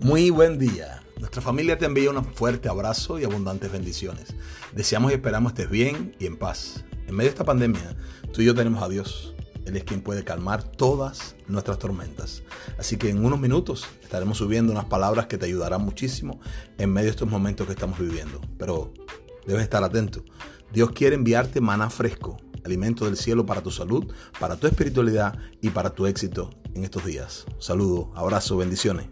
Muy buen día. Nuestra familia te envía un fuerte abrazo y abundantes bendiciones. Deseamos y esperamos estés bien y en paz. En medio de esta pandemia, tú y yo tenemos a Dios. Él es quien puede calmar todas nuestras tormentas. Así que en unos minutos estaremos subiendo unas palabras que te ayudarán muchísimo en medio de estos momentos que estamos viviendo. Pero debes estar atento. Dios quiere enviarte maná fresco, alimento del cielo para tu salud, para tu espiritualidad y para tu éxito en estos días. Saludos, abrazo, bendiciones.